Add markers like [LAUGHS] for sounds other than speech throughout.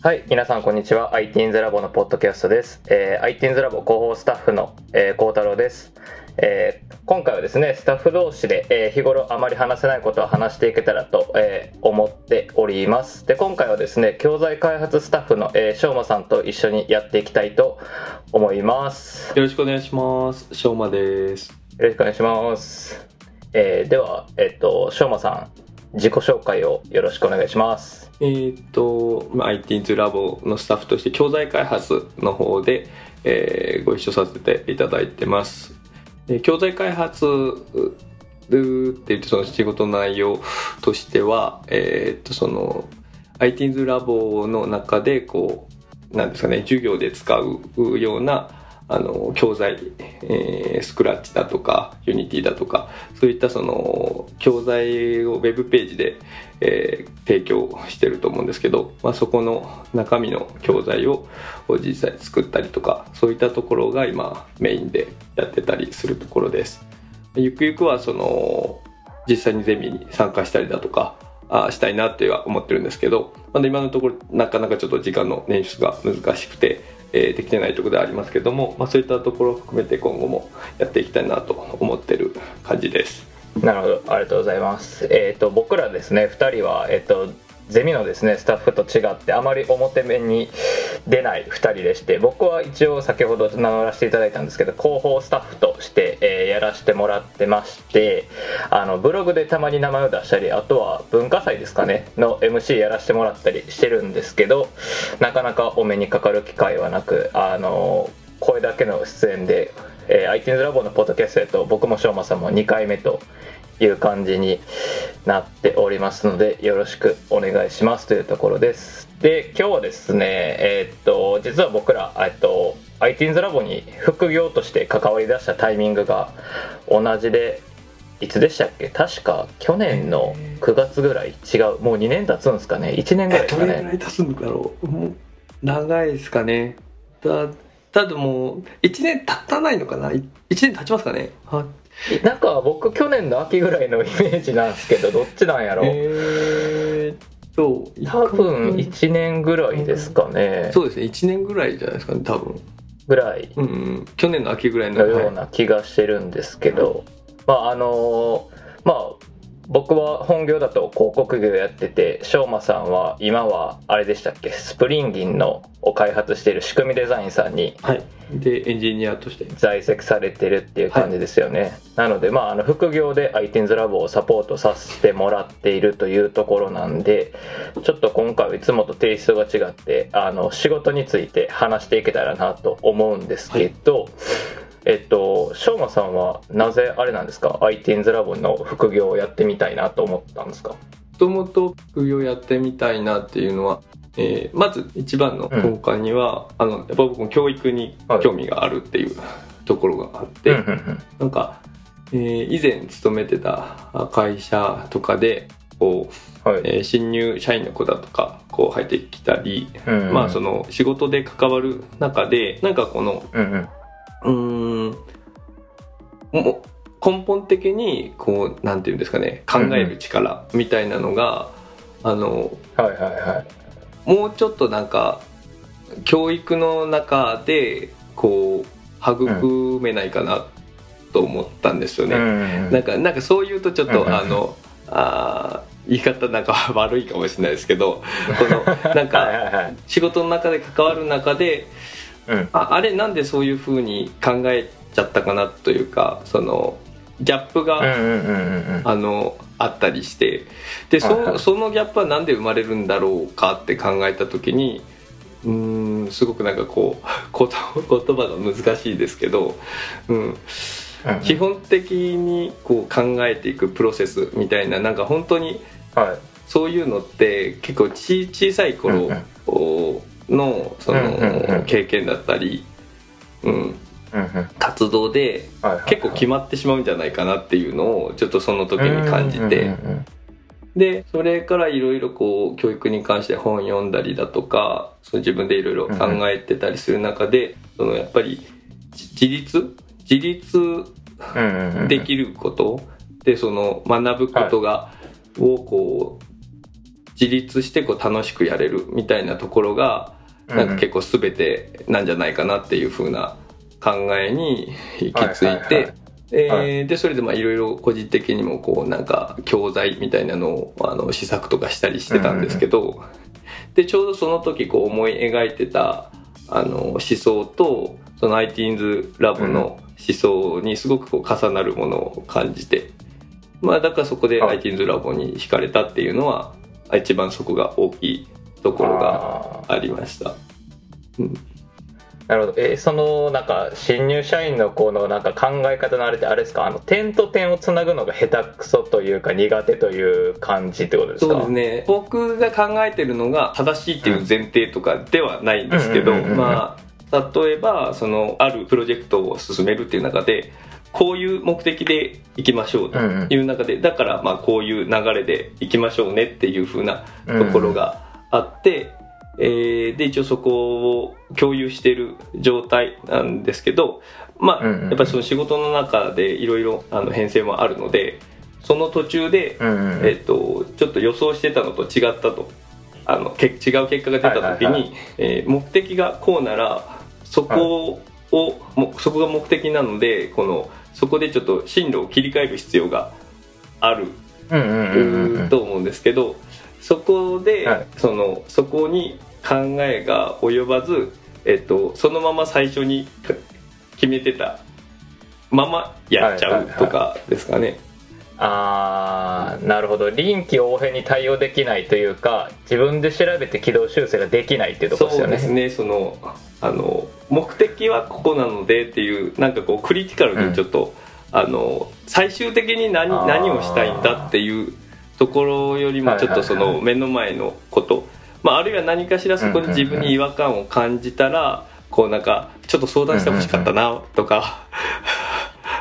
はい、皆さんこんにちは。ITINS ラボのポッドキャストです。えー、ITINS ラボ広報スタッフの、えー、幸太郎です。えー今回はですね、スタッフ同士で、えー日頃あまり話せないことを話していけたらと、えー思っております。で、今回はですね、教材開発スタッフの、えー、しょうまさんと一緒にやっていきたいと思います。よろしくお願いします。しょうまです。よろしくお願いします。えーでは、えっ、と、しょうまさん、自己紹介をよろしくお願いします。えーっと、まあ ITINS ラボのスタッフとして教材開発の方で、えーご一緒させていただいてます。で教材開発って言ってその仕事の内容としては、えーっとその ITINS ラボの中でこうなんですかね授業で使うようなあの教材、えースクラッチだとかユニティだとかそういったその教材をウェブページで、えー提供してると思うんですけど、まあ、そこの中身の教材を実際作ったりとかそういったところが今メインでやってたりするところです。ゆくゆくはその実際にゼミに参加したりだとかあしたいなっては思ってるんですけど、まだ今のところなかなかちょっと時間の捻出が難しくて、えーできてないところではありますけども、まあ、そういったところを含めて今後もやっていきたいなと思ってる感じです。なるほど、ありがとうございます。えっ、と、僕らですね、2人は、えっ、と、ゼミのですねスタッフと違ってあまり表面に出ない2人でして僕は一応先ほど名乗らせていただいたんですけど広報スタッフとして、えーやらせてもらってましてあのブログでたまに名前を出したりあとは文化祭ですかねの MC やらせてもらったりしてるんですけどなかなかお目にかかる機会はなくあの声だけの出演で、えー、ITINS ラボのポッドキャストへと僕もしょうまさんも2回目という感じになっておりますのでよろしくお願いします。というところです。で今日はですねえーっと実は僕らえっと ITINS ラボに副業として関わり出したタイミングが同じでいつでしたっけ？確か去年の9月ぐらい。違う。もう2年経つんですかね？1年ぐらいですかね？い経つんだろう長いですかね。だただもう1年経たないのかな？1年経ちますかね？あなんか僕去年の秋ぐらいのイメージなんですけどどっちなんやろえーっと多分1年ぐらいですかね。そうですね。1年ぐらいじゃないですかね多分。ぐらい。うんうん。去年の秋ぐらいののような気がしてるんですけど、まああのまあ僕は本業だと広告業やっててしょうまさんは今はあれでしたっけ？スプリンギンのを開発している仕組みデザインさんにはい、はい、でエンジニアとして。在籍されてるっていう感じですよね、なのでまああの副業で ITINS ラボをサポートさせてもらっているというところなんでちょっと今回はいつもとテイストが違ってあの仕事について話していけたらなと思うんですけど、えっとしょうまさんはなぜあれなんですか？ITINS ラボの副業をやってみたいなと思ったんですか？もともと副業やってみたいなっていうのは、えーまず一番の根幹には、あのやっぱ僕も教育に興味があるっていう [LAUGHS] ところがあって、うんうんうん。なんか、えー以前勤めてた会社とかでこう、はい。えー新入社員の子だとかこう入ってきたり、うんうん。まあその仕事で関わる中でなんかこのうんうんうーん。もう根本的にこうなんていうんですかね考える力みたいなのが、あのはいはいはい。もうちょっとなんか教育の中でこう育めないかなと思ったんですよね。うん。うんなんかなんかそう言うとちょっと、うん。うんうんあのあー言い方なんか悪いかもしれないですけどこのなんはいか仕事の中で関わる中でうん。ああれなんでそういうふうに考えちゃったかなというかそのギャップが、あのあったりして。でそ,、そのギャップはなんで生まれるんだろうかって考えた時にうーんすごくなんかこう [LAUGHS] 言葉が難しいですけど、うん、うん基本的にこう考えていくプロセスみたいななんか本当にはい。そういうのって結構ち小さい頃うんうんうんの経験だったり、うん、活動ではいはいはい。結構決まってしまうんじゃないかなっていうのをちょっとその時に感じて。でそれからいろいろこう教育に関して本読んだりだとかその自分でいろいろ考えてたりする中でそのやっぱりじ自立？自立できること？でその学ぶことがをこう自立してこう楽しくやれるみたいなところがなんか結構全てなんじゃないかなっていう風な考えに行き着いて。えー、でそれでまあいろいろ個人的にもこうなんか教材みたいなのをあの試作とかしたりしてたんですけど、でちょうどその時こう思い描いてたあの思想とその IT's ラボの思想にすごくこう重なるものを感じて、まあだからそこで IT's ラボに惹かれたっていうのは一番そこが大きいところがありました。うん。なるほど。えー、その、なんか、新入社員の子のなんか考え方のあれってあれですか？あの、点と点をつなぐのが下手くそというか苦手という感じってことですか？そうですね。僕が考えてるのが正しいっていう前提とかではないんですけど、まあ、例えば、その、あるプロジェクトを進めるっていう中で、こういう目的で行きましょうという中で、だからまあこういう流れで行きましょうねっていうふうなところがあって、えー、で一応そこを共有している状態なんですけどまあ、やっぱりその仕事の中でいろいろ編成もあるのでその途中で、えーと、ちょっと予想してたのと違ったと。あのけ違う結果が出た時に、え目的がこうならそこを、もそこが目的なのでこのそこでちょっと進路を切り替える必要があると思うんですけどそこで、はい、そのそこに考えが及ばず、えっと、そのまま最初に決めてたままやっちゃうとかですかね。はいはいはいあーなるほど。臨機応変に対応できないというか自分で調べて軌道修正ができないっていうところですよね。そうですね。そのあの目的はここなのでっていうなんかこうクリティカルにちょっと、うん、あの最終的に何何をしたいんだっていうところよりもちょっとその目の前のこと、まあ、あるいは何かしらそこで自分に違和感を感じたらこうなんかちょっと相談してほしかったなとか。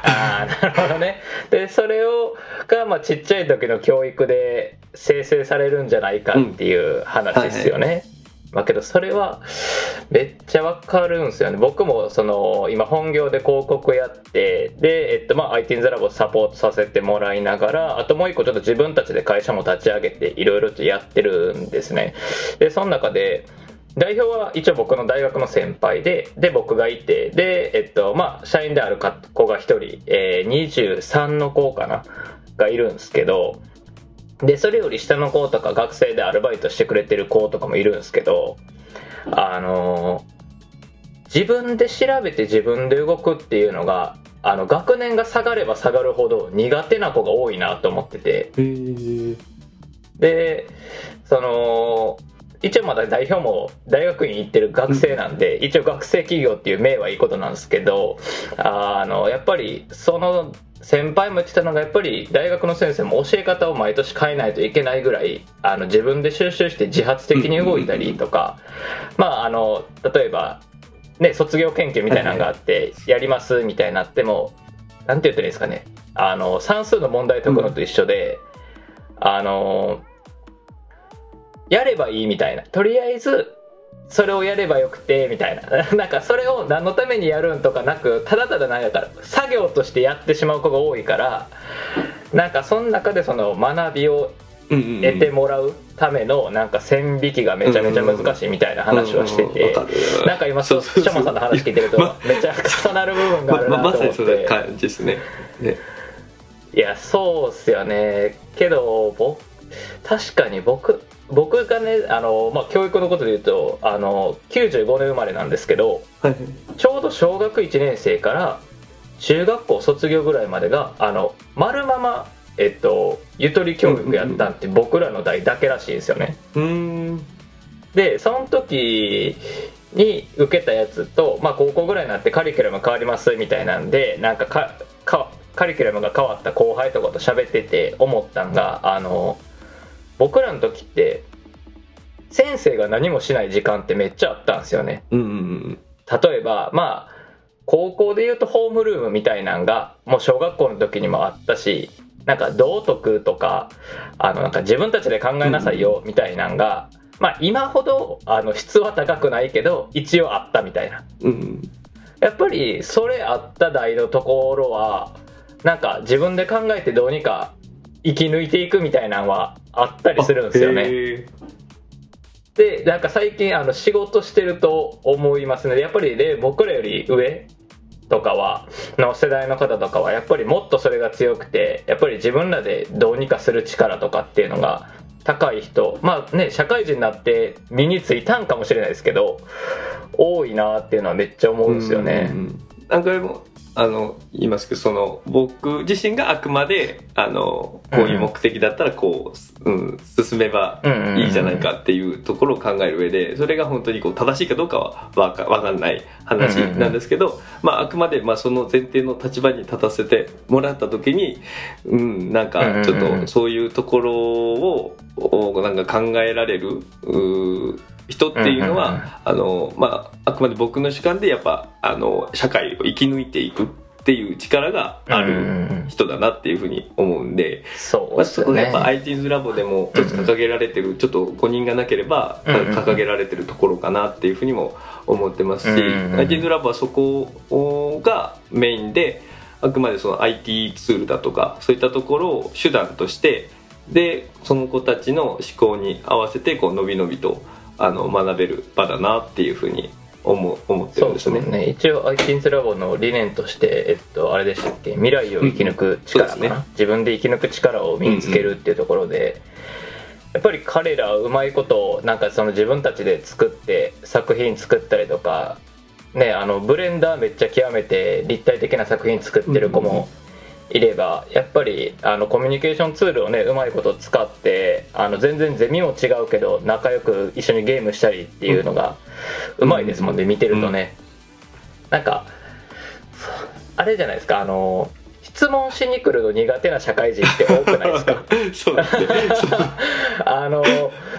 ああなるほどね。でそれをが、まあ、ちっちゃい時の教育で生成されるんじゃないかっていう話ですよね、うんはいはいまあけどそれはめっちゃわかるんですよね。僕もその今本業で広告やってで、えっと、まあ IT's ラボサポートさせてもらいながらあともう一個ちょっと自分たちで会社も立ち上げていろいろとやってるんですね。でその中で代表は一応僕の大学の先輩でで僕がいてでえっとまあ社員である子が1人、えー、23の子かな？がいるんですけどで、それより下の子とか学生でアルバイトしてくれてる子とかもいるんですけど、あの自分で調べて自分で動くっていうのが、あの、学年が下がれば下がるほど苦手な子が多いなと思ってて。で、その、一応まだ代表も大学院行ってる学生なんで、一応学生企業っていう名はいいことなんですけど、あの、やっぱりその先輩も言ってたのがやっぱり大学の先生も教え方を毎年変えないといけないぐらいあの自分で収集して自発的に動いたりとか、まああの例えばね卒業研究みたいなのがあってやりますみたいになってもなんて言ったらいいですかね。あの算数の問題解くのと一緒で、あのやればいいみたいな。とりあえずそれをやればよくてみたいな。[LAUGHS] なんかそれを何のためにやるんとかなくただただ何やから作業としてやってしまう子が多いからなんかその中でその学びを得てもらうためのなんか線引きがめちゃめちゃ難しいみたいな話をしててなんか今シャモさんの話聞いてるとめちゃ重なる部分があるなと思って。まさにそう感じですね。いやそうっすよね。けど僕確かに僕僕がねあの、まあ、教育のことで言うとあの95年生まれなんですけど、はい、ちょうど小学1年生から中学校卒業ぐらいまでがあの丸まま、えっと、ゆとり教育やったって僕らの代だけらしいですよね。でその時に受けたやつと、まあ、高校ぐらいになってカリキュラム変わりますみたいなんでなんかかかカリキュラムが変わった後輩とかと喋ってて思ったんがあの僕らの時って先生が何もしない時間ってめっちゃあったんですよね。うんうんうん、例えばまあ高校でいうとホームルームみたいなんがもう小学校の時にもあったしなんか道徳とかあのなんか自分たちで考えなさいよみたいなんが、うん、まあ今ほどあの質は高くないけど一応あったみたいな。うん、やっぱりそれあった代のところはなんか自分で考えてどうにか生き抜いていくみたいなのはあったりするんですよね。でなんか最近あの仕事してると思いますねやっぱりね僕らより上とかはの世代の方とかはやっぱりもっとそれが強くてやっぱり自分らでどうにかする力とかっていうのが高い人まあね社会人になって身についたんかもしれないですけど多いなっていうのはめっちゃ思うんですよね。うんうんあの言いますけどその僕自身があくまであのこういう目的だったらこう、うん進めばいいじゃないかっていうところを考える上でそれが本当にこう正しいかどうかはわかわかんない話なんですけど、まあ、あくまでまあその前提の立場に立たせてもらった時に、うん、なんかちょっとそういうところをおなんか考えられるうー人っていうのは、あのまあ、あくまで僕の主観でやっぱあの社会を生き抜いていくっていう力があるん人だなっていうふうに思うんで、まあ、そうですよねやっぱ IT's ラボでも一つ掲げられてるちょっと誤認がなければ掲げられてるところかなっていうふうにも思ってますし、IT's ラボはそこがメインであくまでその IT ツールだとかそういったところを手段としてでその子たちの思考に合わせてこう伸び伸びとあの学べる場だなっていうふうに思う思ってるんでね。ですすね。一応 IT's ラボの理念として、えっと、あれでしたっけ？未来を生き抜く力かな、うんね。自分で生き抜く力を身につけるっていうところで、やっぱり彼らはうまいことをなんかその自分たちで作って作品作ったりとかねあのブレンダーめっちゃ極めて立体的な作品作ってる子もいればやっぱりあのコミュニケーションツールをねうまいこと使ってあの全然ゼミも違うけど仲良く一緒にゲームしたりっていうのがうまいですもんね見てるとね、なんかあれじゃないですかあの質問しに来るの苦手な社会人って多くないですか？[LAUGHS] そう [LAUGHS] あの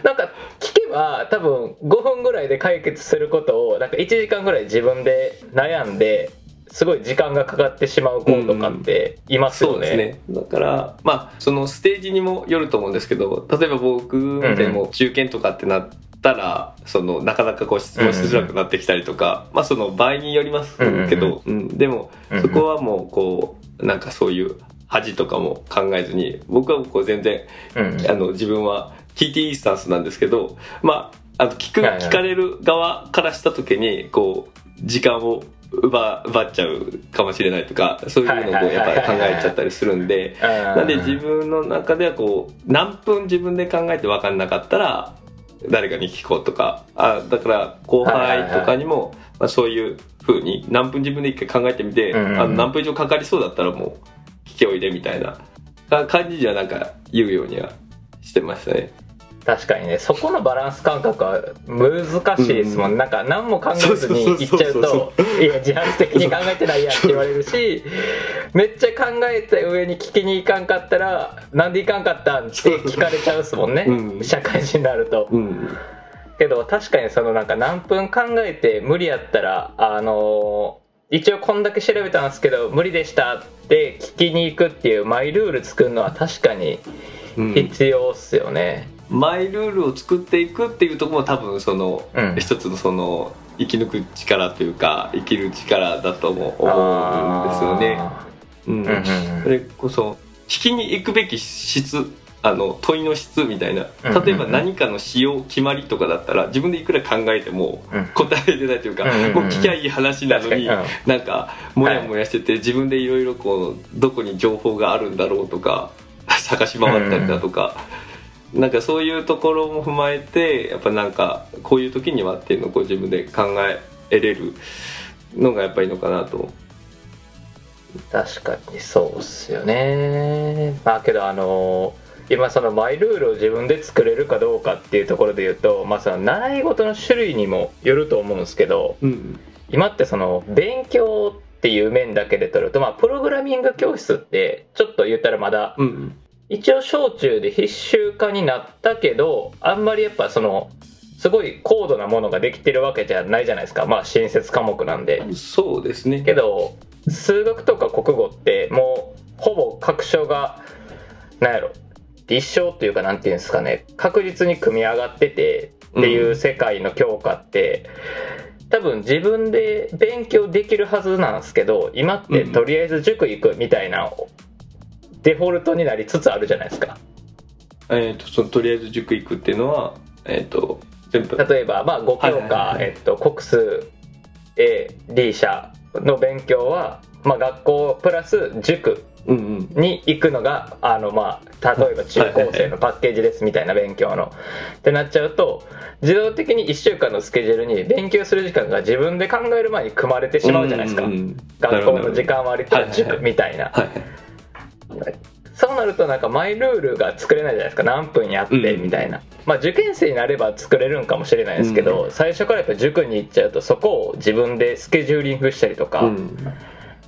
なんか聞けば多分5分ぐらいで解決することをなんか1時間ぐらい自分で悩んですごい時間がかかってしまう子とかっていますよね。そうですね。だからまあそのステージにもよると思うんですけど例えば僕でも中堅とかってなったら、そのなかなかこう質問しづらくなってきたりとか、まあその場合によりますけど、うんでもうんうん。そこはもうこうなんかそういう恥とかも考えずに僕はこう全然うんあの自分は聞いていいスタンスなんですけどまああの聞く聞かれる側からした時にこう時間を奪奪っちゃうかもしれないとかそういうのをやっぱり考えちゃったりするんでななんで自分の中ではこう何分自分で考えて分かんなかったら誰かに聞こうとかあだから後輩とかにも、まあ、そういう風に何分自分で一回考えてみて、うんうんあの何分以上かかりそうだったらもう聞けおいでみたいな。か感じじゃなんか言うようにはしてましたね。確かにねそこのバランス感覚は難しいですもん、うん。なんか何も考えずに言っちゃうと「いや自発的に考えてないやん」って言われるしめっちゃ考えた上に聞きに行かんかったら「なんで行かんかったん?」って聞かれちゃうっすもんね、うん。社会人になると。うん。けど確かにそのなんか何分考えて無理やったらあのー一応こんだけ調べたんですけど無理でしたって聞きに行くっていうマイルール作るのは確かにうん。必要っすよね。マイルールを作っていくっていうところも多分その、うん。一つのその生き抜く力というか生きる力だとも思うんですよね。うん。うんうんうん。それこそ聞きに行くべき質あの問いの質みたいな。うんうんうん。例えば何かの使用決まりとかだったら自分でいくら考えてもうん。答えれないというか、うんうんうんもう聞きゃいい話なのに、なんかモヤモヤしてて、自分でいろいろこうどこに情報があるんだろうとか探し回ったりだとか、なんかそういうところも踏まえてやっぱなんかこういう時にはっていうのをこう自分で考えれるのがやっぱいいのかなと。確かにそうっすよね。まあけどあの今そのマイルールを自分で作れるかどうかっていうところで言うと、まあ、その習い事の種類にもよると思うんですけどうん今ってその勉強っていう面だけで取ると、まあ、プログラミング教室ってちょっと言ったらまだうん一応小中で必修化になったけどあんまりやっぱそのすごい高度なものができてるわけじゃないじゃないですか。まあ新設科目なんで。そうですね。けど数学とか国語ってもうほぼ各所がなんやろ立証っていうかなんていうんですかね。確実に組み上がっててっていう世界の教科って、多分自分で勉強できるはずなんですけど今ってうん。とりあえず塾行くみたいなデフォルトになりつつあるじゃないですか。えー、とそのとりあえず塾行くっていうのはえっ、と全部例えば、まあ、5教はいはいはい科はいえっと国数 AD 社の勉強は、まあ、学校プラス塾うんうんに行くのがあの、まあ、例えば中高生のパッケージですみたいな勉強の。ってなっちゃうと自動的に1週間のスケジュールに勉強する時間が自分で考える前に組まれてしまうじゃないですか。うんうんうん学校の時間割とはいはいはい塾みたいな。はいはいそうなるとなんかマイルールが作れないじゃないですか。何分やってうん。みたいな、まあ受験生になれば作れるんかもしれないですけど、最初からやっぱ塾に行っちゃうとそこを自分でスケジューリングしたりとか、うん。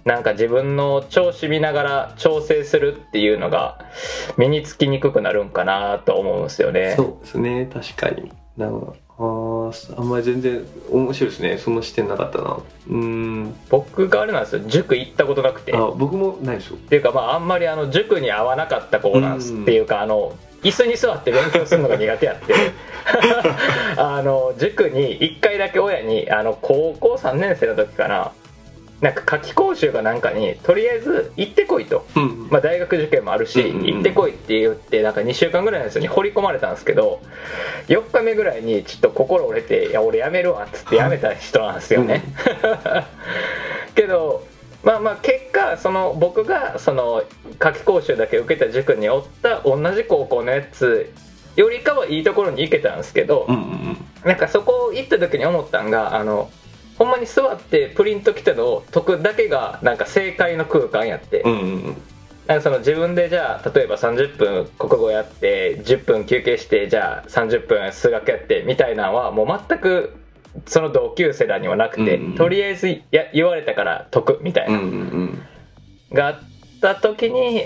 なんか自分の調子見ながら調整するっていうのが身につきにくくなるんかなと思うんですよね。そうですね。確かに。なんかあーあんまり全然面白いですね。その視点なかったな。うーん。僕があれなんですよ。塾行ったことなくて。あ僕もないですよっていうかまああんまりあの塾に合わなかった子なんですうんっていうかあの椅子に座って勉強するのが苦手やって。[LAUGHS] あの塾に1回だけ親にあの高校3年生の時かななんか夏期講習かなんかにとりあえず行ってこいと、うんまあ、大学受験もあるし、うんうんうん。行ってこいって言ってなんか2週間ぐらいのやつに掘り込まれたんですけど4日目ぐらいにちょっと心折れて「いや俺やめるわ」っつってやめた人なんですよね。[LAUGHS] けどまあまあ結果その僕がその夏期講習だけ受けた塾におった同じ高校のやつよりかはいいところに行けたんですけど、うんうん。なんかそこ行った時に思ったんがあのほんまに座ってプリント来たのを解くだけがなんか正解の空間やって、うんうんうんなんかその自分でじゃあ例えば30分国語やって10分休憩してじゃあ30分数学やってみたいなのはもう全くその同級生らにはなくて、うんとりあえずや言われたから解くみたいな、うんうんがあった時に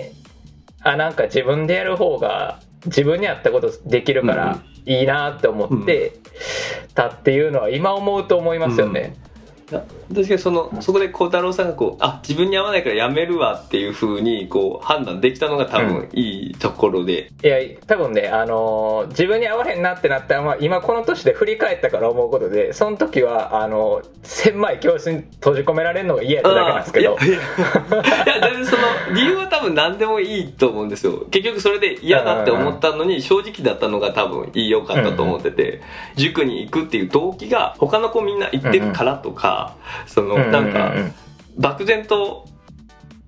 あなんか自分でやる方が自分に合ったことできるからいいなって思ってたっていうのは今思うと思いますよね。確かにそのそこで孝太郎さんがこうあ自分に合わないからやめるわっていうふうにこう判断できたのが多分いいところで、いや多分ね、あのー自分に合わへんなってなったのは今この年で振り返ったから思うことでその時はあの狭い教室に閉じ込められるのが嫌やっただけなんですけど。あいや全然その理由は多分何でもいいと思うんですよ。結局それで嫌だって思ったのに正直だったのが多分いいよかったと思ってて、塾に行くっていう動機が他の子みんな行ってるからとか、そのなんか、うううん。漠然と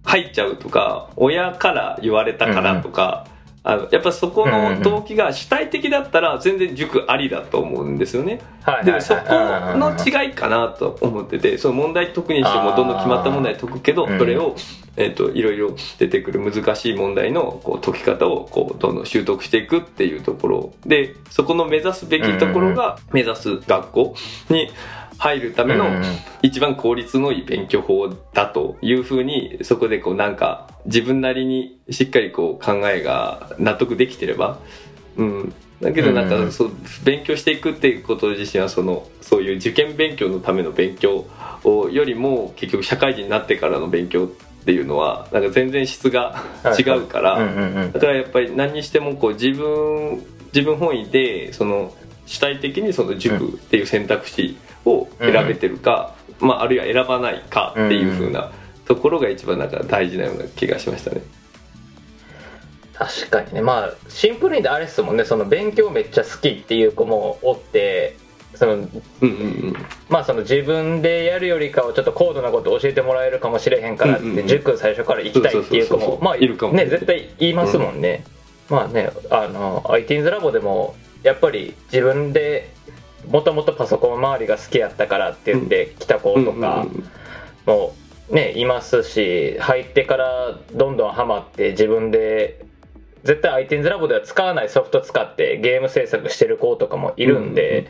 入っちゃうとか親から言われたからとか、あのやっぱそこの動機が主体的だったら全然塾ありだと思うんですよね。でそこの違いかなと思っててその問題解くにしてもどんどん決まった問題解くけどうん。それを、えー、といろいろ出てくる難しい問題のこう解き方をこうどんどん習得していくっていうところ。でそこの目指すべきところが目指す学校に入るための一番効率のいい勉強法だというふうにそこでこうなんか自分なりにしっかりこう考えが納得できてれば、うん、だけどなんうんかそう勉強していくっていうこと自身はそのそういう受験勉強のための勉強をよりも結局社会人になってからの勉強っていうのはなんか全然質が違うから、だからやっぱり何にしてもこう自分自分本位でその主体的にその塾っていう選択肢を選べてるか、まあ、あるいは選ばないかっていう風なところが一番なんか大事なような気がしましたね。確かにね。まあシンプルにあれですもんね。その勉強めっちゃ好きっていう子もおってそのうんうんうん。まあその自分でやるよりかはちょっと高度なこと教えてもらえるかもしれへんからっうんうんうん。て塾最初から行きたいっていう子もまあいるかもね絶対言いますもんね、まあねあの IT's ラボでもやっぱり自分でもともとパソコン周りが好きやったからって言って来た子とかもねいますし入ってからどんどんハマって自分で絶対 IT's ラボでは使わないソフト使ってゲーム制作してる子とかもいるんで、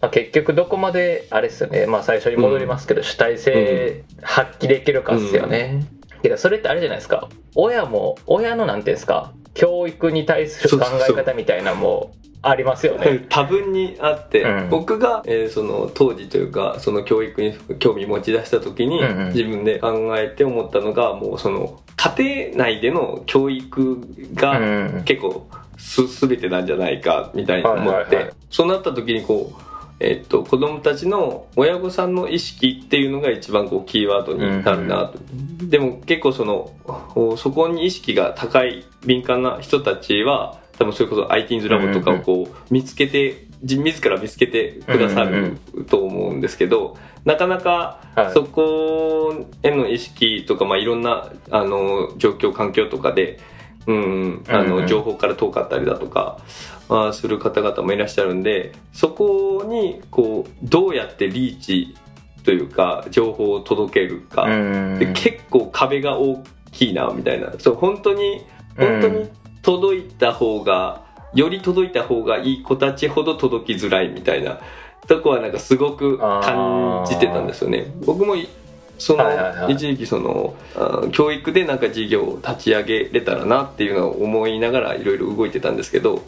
まあ、結局どこまであれですよね、まあ、最初に戻りますけど、主体性発揮できるかっすよね、けどそれってあれじゃないですか。親も親のなんていうんですか教育に対する考え方みたいなのもありますよね。多分にあって、うん。僕が、えーその当時というかその教育に興味持ち出した時に、うんうん。自分で考えて思ったのがもうその家庭内での教育が、うん結構す全てなんじゃないかみたいに思って、そうなった時にこう、えっと子供たちの親御さんの意識っていうのが一番こうキーワードになるなと、でも結構そのおそこに意識が高い敏感な人たちは多分それこそ iTeens ラボとかをこう見つけて、自自ら見つけてくださると思うんですけど、なかなかはい。そこへの意識とか、まあ、いろんなあの状況環境とかで、うん、あの情報から遠かったりだとか、まあ、する方々もいらっしゃるんでそこにこうどうやってリーチというか情報を届けるか、うん。で結構壁が大きいなみたいな。そう本当に本当に届いた方が、より届いた方がいい子たちほど届きづらいみたいなとこはなんかすごく感じてたんですよね。僕もいその、はいはいはい。一時期そのあ教育でなんか事業を立ち上げれたらなっていうのを思いながらいろいろ動いてたんですけど、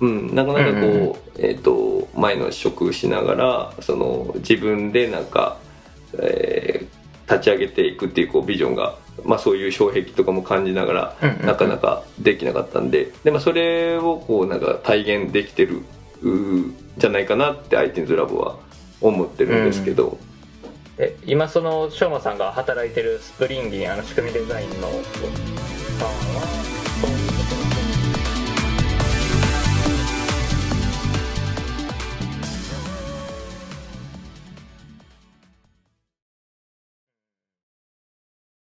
うん、なかなかこう、うんうん。えっ、と前の職しながらその自分でなんか、えー立ち上げていくっていうこうビジョンが、まあ、そういう障壁とかも感じながら、うんうんうん。なかなかできなかったんでで、まあ、それをこうなんか体現できてるじゃないかなって iTunes ラボは思ってるんですけど、え今そのしょうまさんが働いてるスプリンギンあの仕組みデザインのさんは